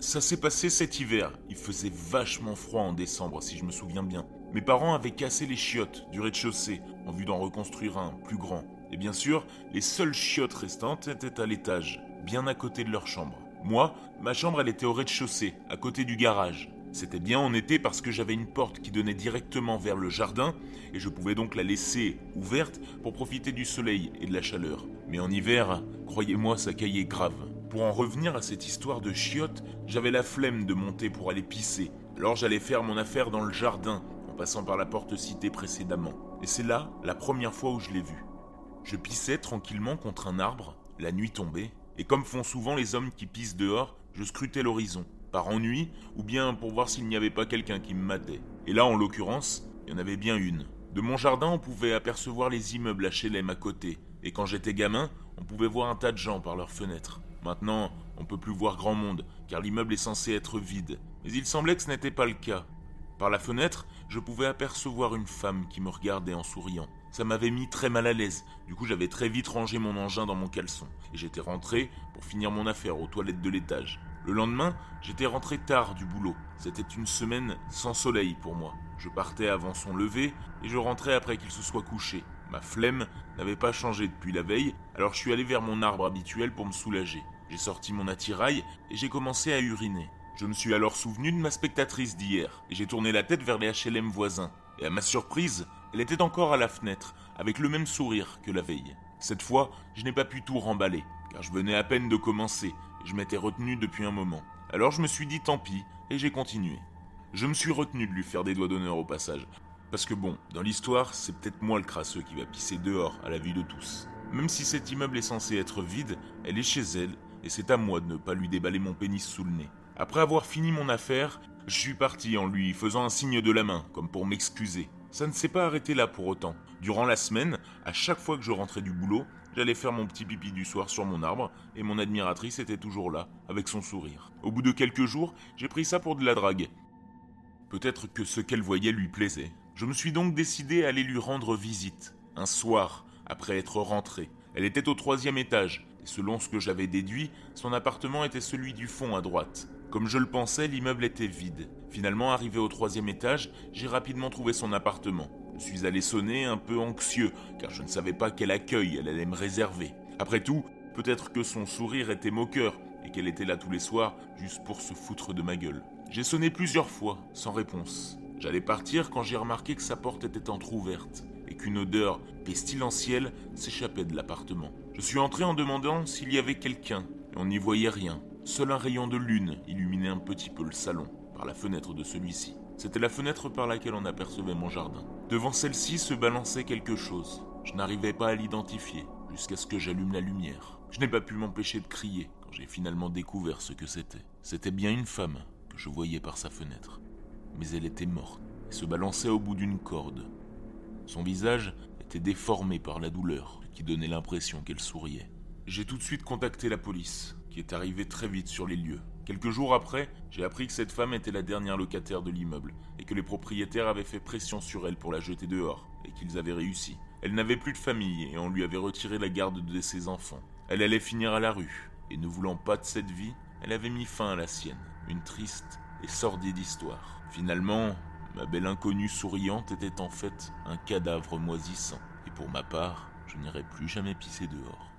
Ça s'est passé cet hiver. Il faisait vachement froid en décembre, si je me souviens bien. Mes parents avaient cassé les chiottes du rez-de-chaussée en vue d'en reconstruire un plus grand. Et bien sûr, les seules chiottes restantes étaient à l'étage, bien à côté de leur chambre. Moi, ma chambre, elle était au rez-de-chaussée, à côté du garage. C'était bien en été parce que j'avais une porte qui donnait directement vers le jardin et je pouvais donc la laisser ouverte pour profiter du soleil et de la chaleur. Mais en hiver, croyez-moi, ça caillait grave. Pour en revenir à cette histoire de chiottes, j'avais la flemme de monter pour aller pisser. Alors j'allais faire mon affaire dans le jardin, en passant par la porte citée précédemment. Et c'est là la première fois où je l'ai vu. Je pissais tranquillement contre un arbre, la nuit tombait, et comme font souvent les hommes qui pissent dehors, je scrutais l'horizon, par ennui, ou bien pour voir s'il n'y avait pas quelqu'un qui me matait. Et là, en l'occurrence, il y en avait bien une. De mon jardin, on pouvait apercevoir les immeubles HLM à côté, et quand j'étais gamin, on pouvait voir un tas de gens par leurs fenêtres. Maintenant, on peut plus voir grand monde, car l'immeuble est censé être vide. Mais il semblait que ce n'était pas le cas. Par la fenêtre, je pouvais apercevoir une femme qui me regardait en souriant. Ça m'avait mis très mal à l'aise, du coup j'avais très vite rangé mon engin dans mon caleçon, et j'étais rentré pour finir mon affaire aux toilettes de l'étage. Le lendemain, j'étais rentré tard du boulot. C'était une semaine sans soleil pour moi. Je partais avant son lever et je rentrais après qu'il se soit couché. Ma flemme n'avait pas changé depuis la veille, alors je suis allé vers mon arbre habituel pour me soulager. J'ai sorti mon attirail et j'ai commencé à uriner. Je me suis alors souvenu de ma spectatrice d'hier et j'ai tourné la tête vers les HLM voisins. Et à ma surprise, elle était encore à la fenêtre, avec le même sourire que la veille. Cette fois, je n'ai pas pu tout remballer, car je venais à peine de commencer et je m'étais retenu depuis un moment. Alors je me suis dit tant pis et j'ai continué. Je me suis retenu de lui faire des doigts d'honneur au passage, parce que bon, dans l'histoire, c'est peut-être moi le crasseux qui va pisser dehors à la vue de tous. Même si cet immeuble est censé être vide, elle est chez elle, et c'est à moi de ne pas lui déballer mon pénis sous le nez. Après avoir fini mon affaire, je suis parti en lui faisant un signe de la main, comme pour m'excuser. Ça ne s'est pas arrêté là pour autant. Durant la semaine, à chaque fois que je rentrais du boulot, j'allais faire mon petit pipi du soir sur mon arbre, et mon admiratrice était toujours là, avec son sourire. Au bout de quelques jours, j'ai pris ça pour de la drague. Peut-être que ce qu'elle voyait lui plaisait. Je me suis donc décidé à aller lui rendre visite, un soir, après être rentré. Elle était au troisième étage, et selon ce que j'avais déduit, son appartement était celui du fond à droite. Comme je le pensais, l'immeuble était vide. Finalement, arrivé au troisième étage, j'ai rapidement trouvé son appartement. Je suis allé sonner un peu anxieux, car je ne savais pas quel accueil elle allait me réserver. Après tout, peut-être que son sourire était moqueur, et qu'elle était là tous les soirs, juste pour se foutre de ma gueule. J'ai sonné plusieurs fois, sans réponse. J'allais partir quand j'ai remarqué que sa porte était entr'ouverte et qu'une odeur pestilentielle s'échappait de l'appartement. Je suis entré en demandant s'il y avait quelqu'un, et on n'y voyait rien. Seul un rayon de lune illuminait un petit peu le salon, par la fenêtre de celui-ci. C'était la fenêtre par laquelle on apercevait mon jardin. Devant celle-ci se balançait quelque chose. Je n'arrivais pas à l'identifier, jusqu'à ce que j'allume la lumière. Je n'ai pas pu m'empêcher de crier quand j'ai finalement découvert ce que c'était. C'était bien une femme que je voyais par sa fenêtre mais elle était morte et se balançait au bout d'une corde. Son visage était déformé par la douleur, qui donnait l'impression qu'elle souriait. J'ai tout de suite contacté la police, qui est arrivée très vite sur les lieux. Quelques jours après, j'ai appris que cette femme était la dernière locataire de l'immeuble, et que les propriétaires avaient fait pression sur elle pour la jeter dehors, et qu'ils avaient réussi. Elle n'avait plus de famille, et on lui avait retiré la garde de ses enfants. Elle allait finir à la rue, et ne voulant pas de cette vie, elle avait mis fin à la sienne. Une triste et sordide histoire. Finalement, ma belle inconnue souriante était en fait un cadavre moisissant, et pour ma part, je n'irai plus jamais pisser dehors.